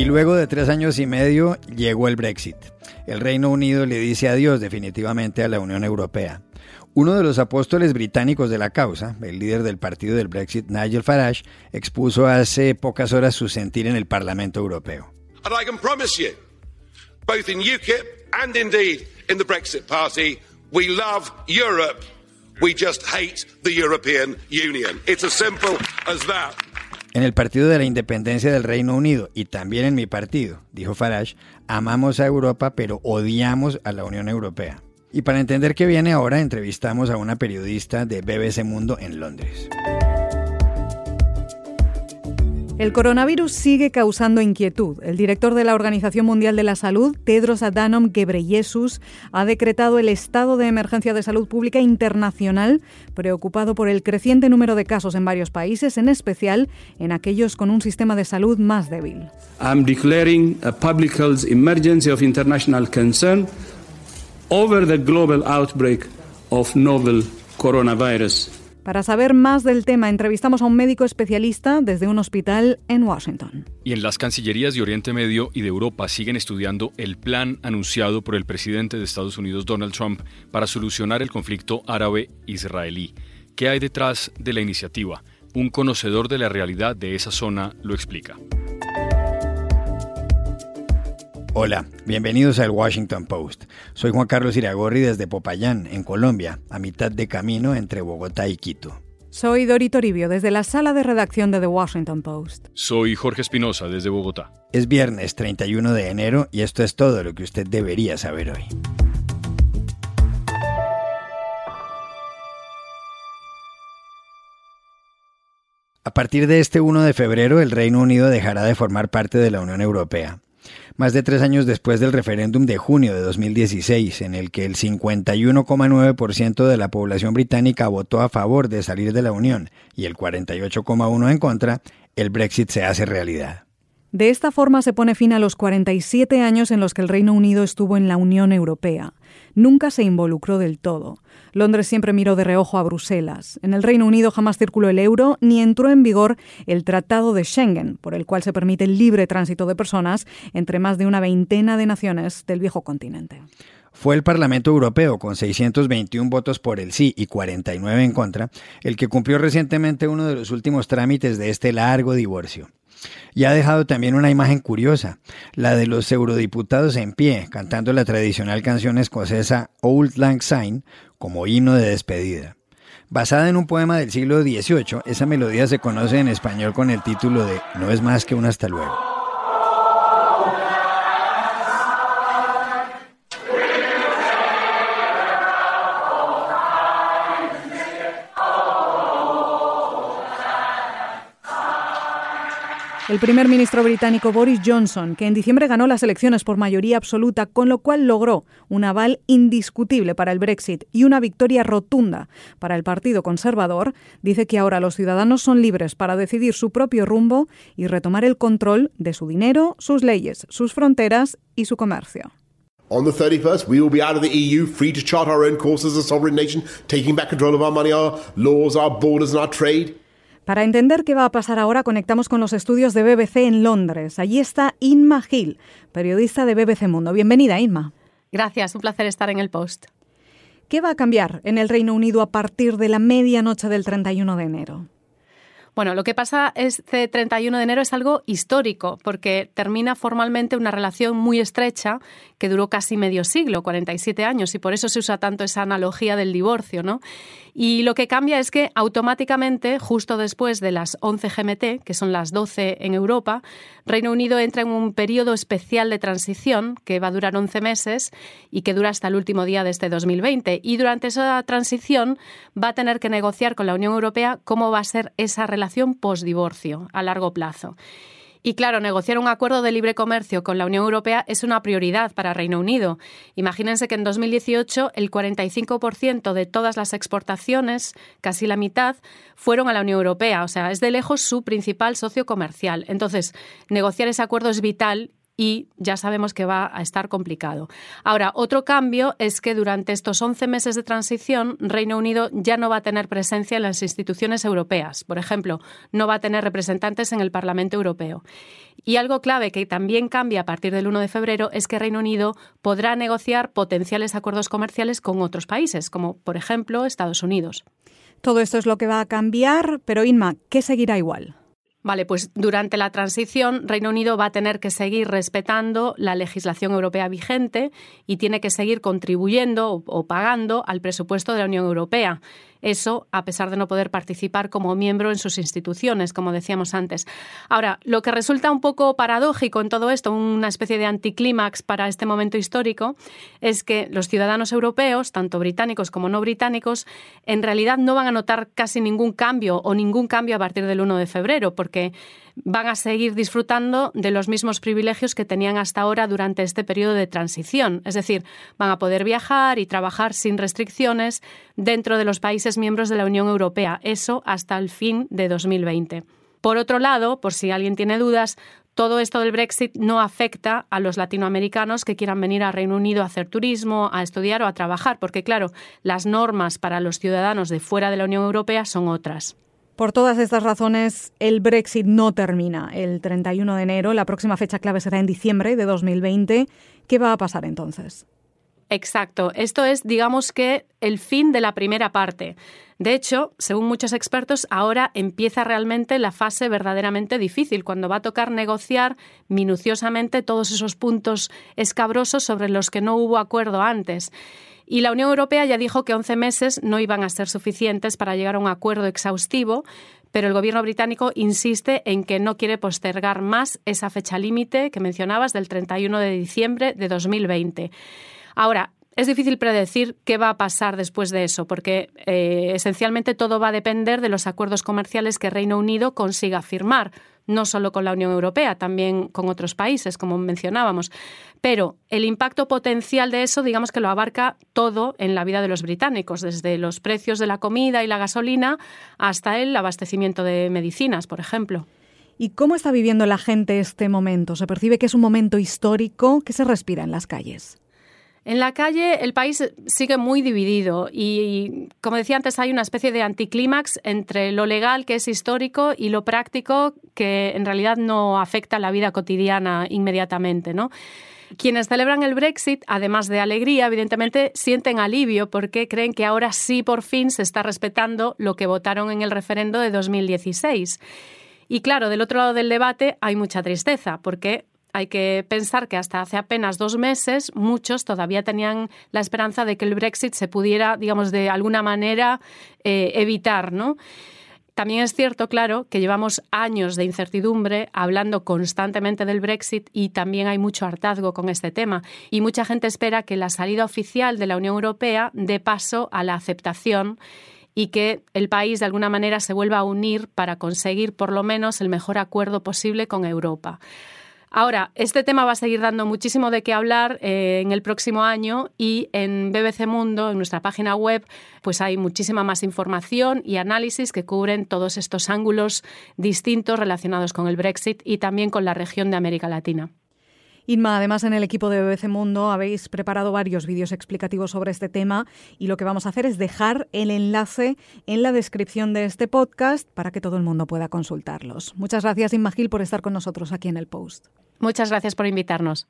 Y luego de tres años y medio llegó el Brexit. El Reino Unido le dice adiós definitivamente a la Unión Europea. Uno de los apóstoles británicos de la causa, el líder del partido del Brexit, Nigel Farage, expuso hace pocas horas su sentir en el Parlamento Europeo. And I can promise you, both in UKIP and indeed in the Brexit Party, we love Europe. We just hate the European Union. It's as simple as that. En el Partido de la Independencia del Reino Unido y también en mi partido, dijo Farage, amamos a Europa pero odiamos a la Unión Europea. Y para entender qué viene ahora, entrevistamos a una periodista de BBC Mundo en Londres. El coronavirus sigue causando inquietud. El director de la Organización Mundial de la Salud, Tedros Adhanom Ghebreyesus, ha decretado el estado de emergencia de salud pública internacional, preocupado por el creciente número de casos en varios países, en especial en aquellos con un sistema de salud más débil. I'm declaring a public health emergency of international concern over the global outbreak of novel coronavirus. Para saber más del tema, entrevistamos a un médico especialista desde un hospital en Washington. Y en las cancillerías de Oriente Medio y de Europa siguen estudiando el plan anunciado por el presidente de Estados Unidos, Donald Trump, para solucionar el conflicto árabe-israelí. ¿Qué hay detrás de la iniciativa? Un conocedor de la realidad de esa zona lo explica. Hola, bienvenidos al Washington Post. Soy Juan Carlos Iragorri desde Popayán, en Colombia, a mitad de camino entre Bogotá y Quito. Soy Dori Toribio desde la sala de redacción de The Washington Post. Soy Jorge Espinosa desde Bogotá. Es viernes 31 de enero y esto es todo lo que usted debería saber hoy. A partir de este 1 de febrero, el Reino Unido dejará de formar parte de la Unión Europea más de tres años después del referéndum de junio de 2016, en el que el 51,9% de la población británica votó a favor de salir de la Unión y el 48,1% en contra, el Brexit se hace realidad. De esta forma se pone fin a los 47 años en los que el Reino Unido estuvo en la Unión Europea. Nunca se involucró del todo. Londres siempre miró de reojo a Bruselas. En el Reino Unido jamás circuló el euro ni entró en vigor el Tratado de Schengen, por el cual se permite el libre tránsito de personas entre más de una veintena de naciones del viejo continente. Fue el Parlamento Europeo, con 621 votos por el sí y 49 en contra, el que cumplió recientemente uno de los últimos trámites de este largo divorcio. Y ha dejado también una imagen curiosa, la de los eurodiputados en pie, cantando la tradicional canción escocesa Old Lang Syne como himno de despedida. Basada en un poema del siglo XVIII, esa melodía se conoce en español con el título de No es más que un hasta luego. El primer ministro británico Boris Johnson, que en diciembre ganó las elecciones por mayoría absoluta, con lo cual logró un aval indiscutible para el Brexit y una victoria rotunda para el Partido Conservador, dice que ahora los ciudadanos son libres para decidir su propio rumbo y retomar el control de su dinero, sus leyes, sus fronteras y su comercio. On the 31st, we will be out of the EU, free to chart our own course as a sovereign nation, taking back control of our money, our laws, our borders and our trade. Para entender qué va a pasar ahora, conectamos con los estudios de BBC en Londres. Allí está Inma Gil, periodista de BBC Mundo. Bienvenida, Inma. Gracias, un placer estar en el post. ¿Qué va a cambiar en el Reino Unido a partir de la medianoche del 31 de enero? Bueno, lo que pasa este 31 de enero es algo histórico, porque termina formalmente una relación muy estrecha que duró casi medio siglo, 47 años, y por eso se usa tanto esa analogía del divorcio, ¿no? Y lo que cambia es que automáticamente, justo después de las 11 GMT, que son las 12 en Europa, Reino Unido entra en un periodo especial de transición que va a durar 11 meses y que dura hasta el último día de este 2020. Y durante esa transición va a tener que negociar con la Unión Europea cómo va a ser esa relación post-divorcio a largo plazo. Y claro, negociar un acuerdo de libre comercio con la Unión Europea es una prioridad para Reino Unido. Imagínense que en 2018 el 45% de todas las exportaciones, casi la mitad, fueron a la Unión Europea. O sea, es de lejos su principal socio comercial. Entonces, negociar ese acuerdo es vital y ya sabemos que va a estar complicado. Ahora, otro cambio es que durante estos 11 meses de transición, Reino Unido ya no va a tener presencia en las instituciones europeas. Por ejemplo, no va a tener representantes en el Parlamento Europeo. Y algo clave que también cambia a partir del 1 de febrero es que Reino Unido podrá negociar potenciales acuerdos comerciales con otros países, como por ejemplo Estados Unidos. Todo esto es lo que va a cambiar, pero Inma, ¿qué seguirá igual? Vale, pues durante la transición Reino Unido va a tener que seguir respetando la legislación europea vigente y tiene que seguir contribuyendo o, pagando al presupuesto de la Unión Europea. Eso a pesar de no poder participar como miembro en sus instituciones, como decíamos antes. Ahora, lo que resulta un poco paradójico en todo esto, una especie de anticlímax para este momento histórico, es que los ciudadanos europeos, tanto británicos como no británicos, en realidad no van a notar casi ningún cambio o ningún cambio a partir del 1 de febrero, porque van a seguir disfrutando de los mismos privilegios que tenían hasta ahora durante este periodo de transición. Es decir, van a poder viajar y trabajar sin restricciones dentro de los países miembros de la Unión Europea. Eso hasta el fin de 2020. Por otro lado, por si alguien tiene dudas, todo esto del Brexit no afecta a los latinoamericanos que quieran venir a Reino Unido a hacer turismo, a estudiar o a trabajar, porque claro, las normas para los ciudadanos de fuera de la Unión Europea son otras. Por todas estas razones, el Brexit no termina el 31 de enero. La próxima fecha clave será en diciembre de 2020. ¿Qué va a pasar entonces? Exacto. Esto es, digamos que, el fin de la primera parte. De hecho, según muchos expertos, ahora empieza realmente la fase verdaderamente difícil, cuando va a tocar negociar minuciosamente todos esos puntos escabrosos sobre los que no hubo acuerdo antes. Y la Unión Europea ya dijo que 11 meses no iban a ser suficientes para llegar a un acuerdo exhaustivo, pero el gobierno británico insiste en que no quiere postergar más esa fecha límite que mencionabas del 31 de diciembre de 2020. Ahora, es difícil predecir qué va a pasar después de eso, porque eh, esencialmente todo va a depender de los acuerdos comerciales que Reino Unido consiga firmar no solo con la Unión Europea, también con otros países, como mencionábamos. Pero el impacto potencial de eso, digamos que lo abarca todo en la vida de los británicos, desde los precios de la comida y la gasolina hasta el abastecimiento de medicinas, por ejemplo. ¿Y cómo está viviendo la gente este momento? ¿Se percibe que es un momento histórico? que se respira en las calles? En la calle el país sigue muy dividido y, como decía antes, hay una especie de anticlímax entre lo legal, que es histórico, y lo práctico, que en realidad no afecta la vida cotidiana inmediatamente, ¿no? Quienes celebran el Brexit, además de alegría, evidentemente sienten alivio porque creen que ahora sí por fin se está respetando lo que votaron en el referendo de 2016. Y claro, del otro lado del debate hay mucha tristeza porque hay que pensar que hasta hace apenas dos meses muchos todavía tenían la esperanza de que el Brexit se pudiera, digamos, de alguna manera eh, evitar, ¿no? También es cierto, claro, que llevamos años de incertidumbre hablando constantemente del Brexit y también hay mucho hartazgo con este tema. Y mucha gente espera que la salida oficial de la Unión Europea dé paso a la aceptación y que el país de alguna manera se vuelva a unir para conseguir por lo menos el mejor acuerdo posible con Europa. Ahora, este tema va a seguir dando muchísimo de qué hablar eh, en el próximo año y en BBC Mundo, en nuestra página web, pues hay muchísima más información y análisis que cubren todos estos ángulos distintos relacionados con el Brexit y también con la región de América Latina. Inma, además en el equipo de BBC Mundo habéis preparado varios vídeos explicativos sobre este tema y lo que vamos a hacer es dejar el enlace en la descripción de este podcast para que todo el mundo pueda consultarlos. Muchas gracias Inma Gil por estar con nosotros aquí en el post. Muchas gracias por invitarnos.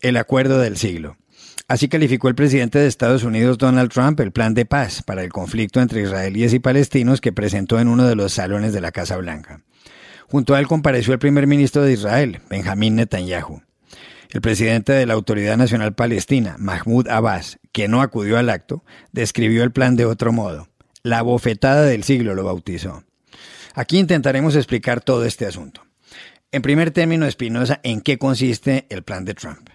El acuerdo del siglo. Así calificó el presidente de Estados Unidos Donald Trump el plan de paz para el conflicto entre israelíes y palestinos que presentó en uno de los salones de la Casa Blanca. Junto a él compareció el primer ministro de Israel, Benjamín Netanyahu. El presidente de la Autoridad Nacional Palestina, Mahmoud Abbas, que no acudió al acto, describió el plan de otro modo. La bofetada del siglo lo bautizó. Aquí intentaremos explicar todo este asunto. En primer término, Espinosa, ¿en qué consiste el plan de Trump?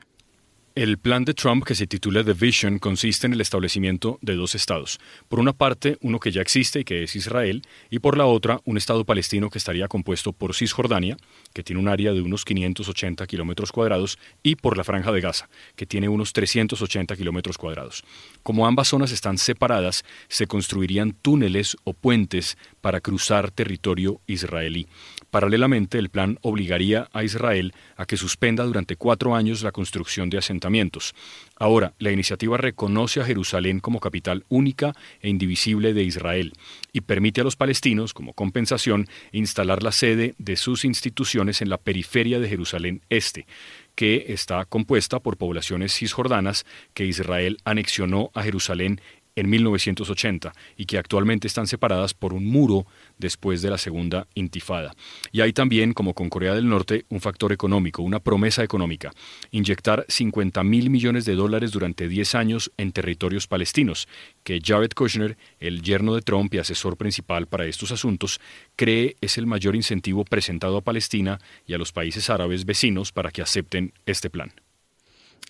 El plan de Trump, que se titula The Vision, consiste en el establecimiento de dos estados. Por una parte, uno que ya existe y que es Israel, y por la otra, un estado palestino que estaría compuesto por Cisjordania, que tiene un área de unos 580 kilómetros cuadrados, y por la Franja de Gaza, que tiene unos 380 kilómetros cuadrados. Como ambas zonas están separadas, se construirían túneles o puentes para cruzar territorio israelí. Paralelamente, el plan obligaría a Israel a que suspenda durante cuatro años la construcción de asentamientos. Ahora, la iniciativa reconoce a Jerusalén como capital única e indivisible de Israel y permite a los palestinos, como compensación, instalar la sede de sus instituciones en la periferia de Jerusalén Este que está compuesta por poblaciones cisjordanas que Israel anexionó a Jerusalén en 1980 y que actualmente están separadas por un muro después de la segunda intifada. Y hay también, como con Corea del Norte, un factor económico, una promesa económica, inyectar 50 mil millones de dólares durante 10 años en territorios palestinos, que Jared Kushner, el yerno de Trump y asesor principal para estos asuntos, cree es el mayor incentivo presentado a Palestina y a los países árabes vecinos para que acepten este plan.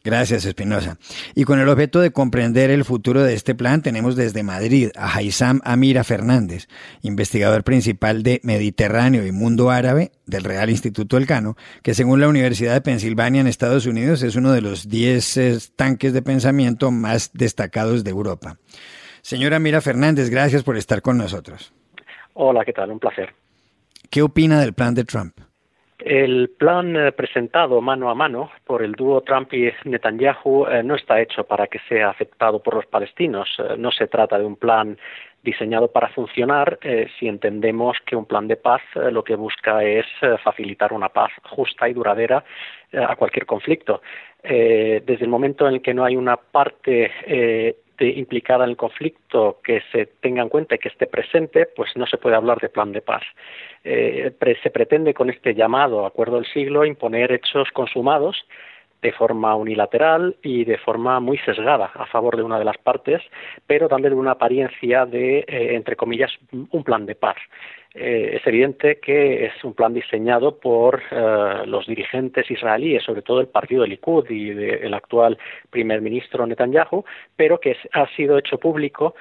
Gracias, Espinosa. Y con el objeto de comprender el futuro de este plan, tenemos desde Madrid a Haizam Amira Fernández, investigador principal de Mediterráneo y Mundo Árabe del Real Instituto Elcano, que según la Universidad de Pensilvania en Estados Unidos es uno de los 10 tanques de pensamiento más destacados de Europa. Señora Amira Fernández, gracias por estar con nosotros. Hola, ¿qué tal? Un placer. ¿Qué opina del plan de Trump? El plan eh, presentado mano a mano por el dúo Trump y Netanyahu eh, no está hecho para que sea aceptado por los palestinos. Eh, no se trata de un plan diseñado para funcionar si entendemos que un plan de paz lo que busca es facilitar una paz justa y duradera a cualquier conflicto. desde el momento en el que no hay una parte implicada en el conflicto que se tenga en cuenta y que esté presente, pues no se puede hablar de plan de paz. Eh, se pretende con este llamado acuerdo del siglo imponer hechos consumados de forma unilateral y de forma muy sesgada a favor de una de las partes, pero dándole una apariencia de, eh, entre comillas, un plan de paz. Eh, es evidente que es un plan diseñado por los dirigentes israelíes, sobre todo el partido de Likud y del actual primer ministro Netanyahu, pero que ha sido hecho público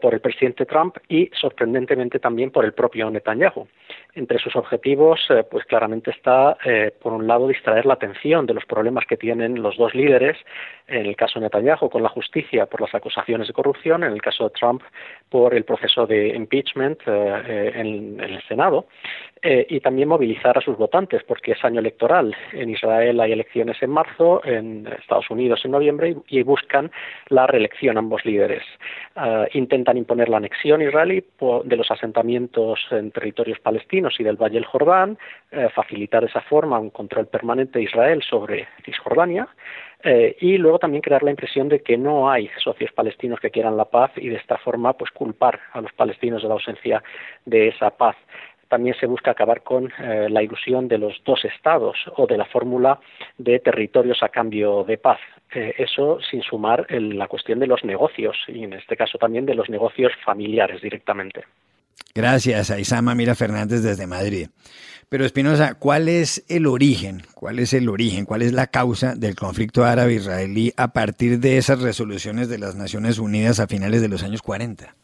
por el presidente Trump y, sorprendentemente, también por el propio Netanyahu. Entre sus objetivos, eh, pues claramente está, eh, por un lado, distraer la atención de los problemas que tienen los dos líderes, en el caso de Netanyahu con la justicia por las acusaciones de corrupción, en el caso de Trump por el proceso de impeachment eh, en, el Senado, y también movilizar a sus votantes, porque es año electoral. En Israel hay elecciones en marzo, en Estados Unidos en noviembre, y, buscan la reelección ambos líderes. intentan imponer la anexión israelí de los asentamientos en territorios palestinos y del Valle del Jordán, eh, facilitar de esa forma un control permanente de Israel sobre Cisjordania eh, y luego también crear la impresión de que no hay socios palestinos que quieran la paz y de esta forma pues culpar a los palestinos de la ausencia de esa paz también se busca acabar con eh, la ilusión de los dos estados o de la fórmula de territorios a cambio de paz. eso sin sumar la cuestión de los negocios y en este caso también de los negocios familiares directamente. Gracias a Isama Mira Fernández desde Madrid. Pero Espinosa, ¿cuál es el origen? ¿Cuál es el origen? ¿Cuál es la causa del conflicto árabe-israelí a partir de esas resoluciones de las Naciones Unidas a finales de los años 40?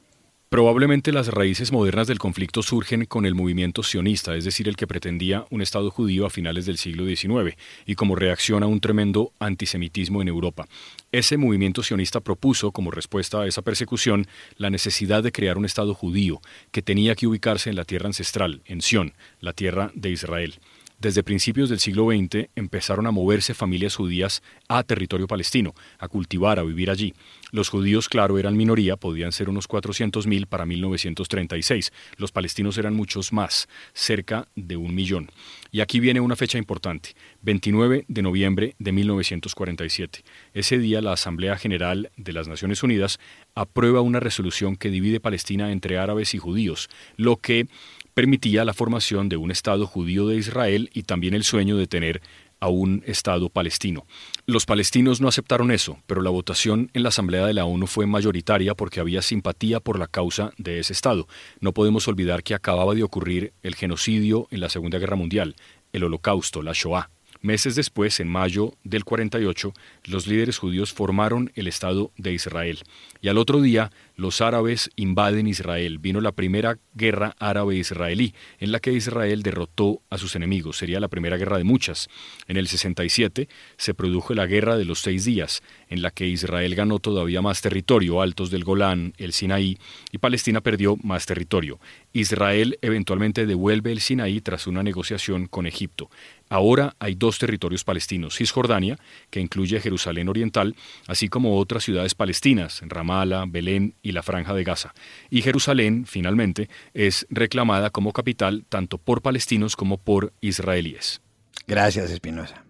Probablemente las raíces modernas del conflicto surgen con el movimiento sionista, es decir, el que pretendía un Estado judío a finales del siglo XIX, y como reacción a un tremendo antisemitismo en Europa. Ese movimiento sionista propuso, como respuesta a esa persecución, la necesidad de crear un Estado judío, que tenía que ubicarse en la tierra ancestral, en Sion, la tierra de Israel. Desde principios del siglo XX empezaron a moverse familias judías a territorio palestino, a cultivar, a vivir allí. Los judíos, claro, eran minoría, podían ser unos 400.000 para 1936. Los palestinos eran muchos más, cerca de un millón. Y aquí viene una fecha importante, 29 de noviembre de 1947. Ese día la Asamblea General de las Naciones Unidas aprueba una resolución que divide Palestina entre árabes y judíos, lo que permitía la formación de un Estado judío de Israel y también el sueño de tener a un Estado palestino. Los palestinos no aceptaron eso, pero la votación en la Asamblea de la ONU fue mayoritaria porque había simpatía por la causa de ese Estado. No podemos olvidar que acababa de ocurrir el genocidio en la Segunda Guerra Mundial, el Holocausto, la Shoah. Meses después, en mayo del 48, los líderes judíos formaron el Estado de Israel. Y al otro día, los árabes invaden Israel. Vino la primera guerra árabe-israelí, en la que Israel derrotó a sus enemigos. Sería la primera guerra de muchas. En el 67 se produjo la Guerra de los Seis Días, en la que Israel ganó todavía más territorio, altos del Golán, el Sinaí, y Palestina perdió más territorio. Israel eventualmente devuelve el Sinaí tras una negociación con Egipto. Ahora hay dos territorios palestinos, Cisjordania, que incluye Jerusalén Oriental, así como otras ciudades palestinas, Ramallah, Belén y la Franja de Gaza. Y Jerusalén, finalmente, es reclamada como capital tanto por palestinos como por israelíes. Gracias, Espinosa.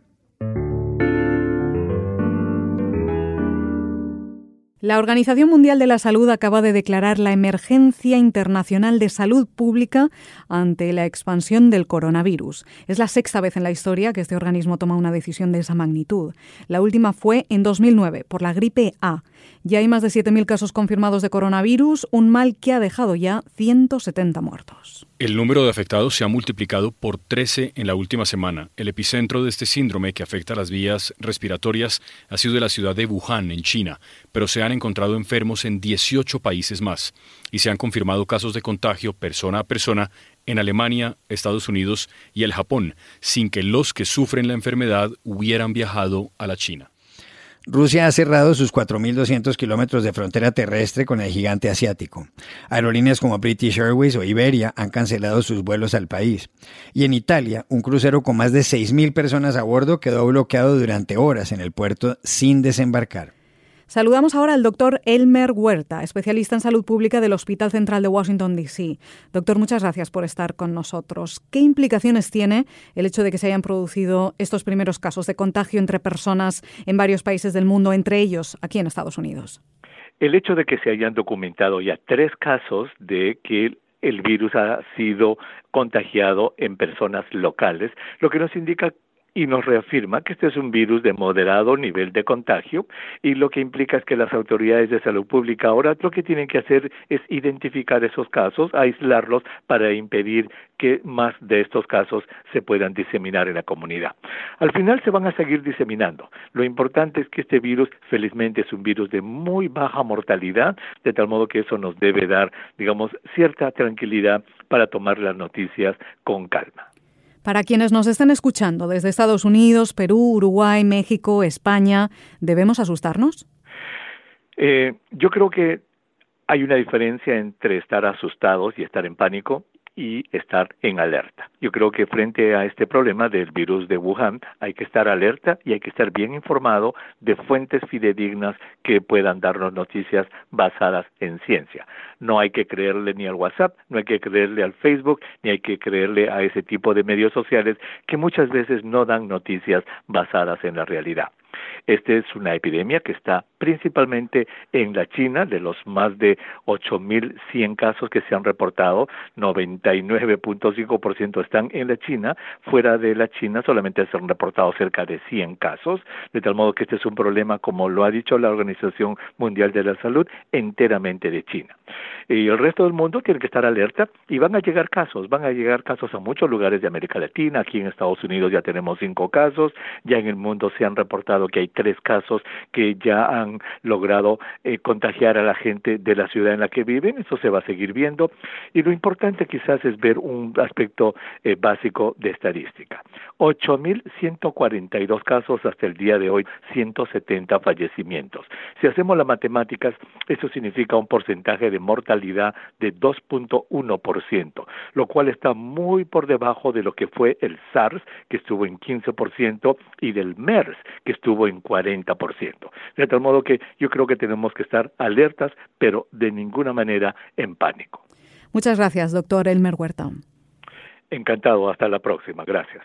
La Organización Mundial de la Salud acaba de declarar la emergencia internacional de salud pública ante la expansión del coronavirus. Es la sexta vez en la historia que este organismo toma una decisión de esa magnitud. La última fue en 2009 por la gripe A. Ya hay más de 7.000 casos confirmados de coronavirus, un mal que ha dejado ya 170 muertos. El número de afectados se ha multiplicado por 13 en la última semana. El epicentro de este síndrome que afecta las vías respiratorias ha sido de la ciudad de Wuhan, en China, pero se han encontrado enfermos en 18 países más y se han confirmado casos de contagio persona a persona en Alemania, Estados Unidos y el Japón, sin que los que sufren la enfermedad hubieran viajado a la China. Rusia ha cerrado sus 4.200 kilómetros de frontera terrestre con el gigante asiático. Aerolíneas como British Airways o Iberia han cancelado sus vuelos al país. Y en Italia, un crucero con más de 6.000 personas a bordo quedó bloqueado durante horas en el puerto sin desembarcar. Saludamos ahora al doctor Elmer Huerta, especialista en salud pública del Hospital Central de Washington, D.C. Doctor, muchas gracias por estar con nosotros. ¿Qué implicaciones tiene el hecho de que se hayan producido estos primeros casos de contagio entre personas en varios países del mundo, entre ellos aquí en Estados Unidos? El hecho de que se hayan documentado ya tres casos de que el virus ha sido contagiado en personas locales, lo que nos indica y nos reafirma que este es un virus de moderado nivel de contagio y lo que implica es que las autoridades de salud pública ahora lo que tienen que hacer es identificar esos casos, aislarlos para impedir que más de estos casos se puedan diseminar en la comunidad. Al final se van a seguir diseminando. Lo importante es que este virus felizmente es un virus de muy baja mortalidad, de tal modo que eso nos debe dar, digamos, cierta tranquilidad para tomar las noticias con calma. Para quienes nos estén escuchando desde Estados Unidos, Perú, Uruguay, México, España, ¿debemos asustarnos? Eh, yo creo que hay una diferencia entre estar asustados y estar en pánico y estar en alerta. Yo creo que frente a este problema del virus de Wuhan hay que estar alerta y hay que estar bien informado de fuentes fidedignas que puedan darnos noticias basadas en ciencia. No hay que creerle ni al WhatsApp, no hay que creerle al Facebook, ni hay que creerle a ese tipo de medios sociales que muchas veces no dan noticias basadas en la realidad. Esta es una epidemia que está principalmente en la China, de los más de 8.100 casos que se han reportado, 99.5% están en la China. Fuera de la China solamente se han reportado cerca de 100 casos, de tal modo que este es un problema, como lo ha dicho la Organización Mundial de la Salud, enteramente de China. Y el resto del mundo tiene que estar alerta y van a llegar casos, van a llegar casos a muchos lugares de América Latina, aquí en Estados Unidos ya tenemos cinco casos, ya en el mundo se han reportado que hay tres casos que ya han logrado eh, contagiar a la gente de la ciudad en la que viven, eso se va a seguir viendo y lo importante quizás es ver un aspecto eh, básico de estadística. 8.142 casos hasta el día de hoy, 170 fallecimientos. Si hacemos las matemáticas, eso significa un porcentaje de mortalidad de 2.1%, lo cual está muy por debajo de lo que fue el SARS, que estuvo en 15%, y del MERS, que estuvo en 40%. De tal modo que yo creo que tenemos que estar alertas, pero de ninguna manera en pánico. Muchas gracias, doctor Elmer Huerta. Encantado, hasta la próxima. Gracias.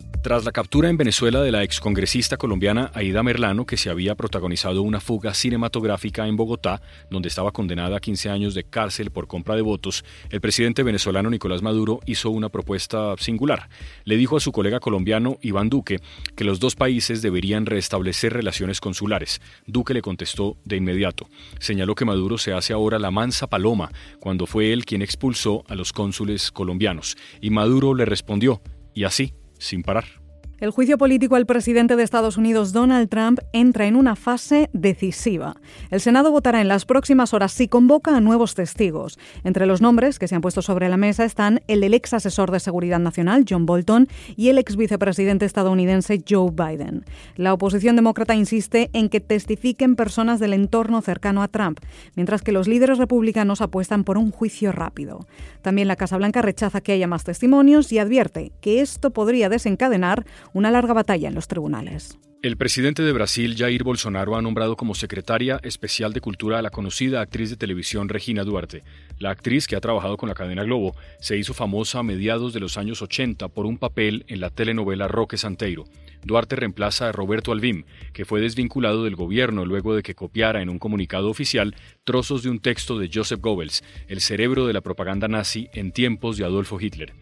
Tras la captura en Venezuela de la excongresista colombiana Aida Merlano, que se había protagonizado una fuga cinematográfica en Bogotá, donde estaba condenada a 15 años de cárcel por compra de votos, el presidente venezolano Nicolás Maduro hizo una propuesta singular. Le dijo a su colega colombiano Iván Duque que los dos países deberían restablecer relaciones consulares. Duque le contestó de inmediato. Señaló que Maduro se hace ahora la mansa paloma, cuando fue él quien expulsó a los cónsules colombianos. Y Maduro le respondió, y así sin parar. El juicio político al presidente de Estados Unidos, Donald Trump, entra en una fase decisiva. El Senado votará en las próximas horas si convoca a nuevos testigos. Entre los nombres que se han puesto sobre la mesa están el ex asesor de Seguridad Nacional, John Bolton, y el ex vicepresidente estadounidense, Joe Biden. La oposición demócrata insiste en que testifiquen personas del entorno cercano a Trump, mientras que los líderes republicanos apuestan por un juicio rápido. También la Casa Blanca rechaza que haya más testimonios y advierte que esto podría desencadenar una larga batalla en los tribunales. El presidente de Brasil, Jair Bolsonaro, ha nombrado como secretaria especial de Cultura a la conocida actriz de televisión Regina Duarte. La actriz, que ha trabajado con la cadena Globo, se hizo famosa a mediados de los años 80 por un papel en la telenovela Roque Santeiro. Duarte reemplaza a Roberto Alvim, que fue desvinculado del gobierno luego de que copiara en un comunicado oficial trozos de un texto de Joseph Goebbels, el cerebro de la propaganda nazi en tiempos de Adolfo Hitler.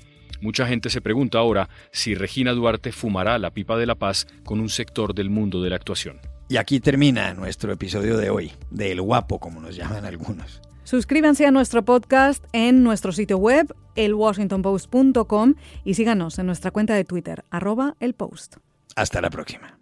Mucha gente se pregunta ahora si Regina Duarte fumará la pipa de la paz con un sector del mundo de la actuación. Y aquí termina nuestro episodio de hoy, de El Guapo, como nos llaman algunos. Suscríbanse a nuestro podcast en nuestro sitio web, elwashingtonpost.com, y síganos en nuestra cuenta de Twitter, arroba el post. Hasta la próxima.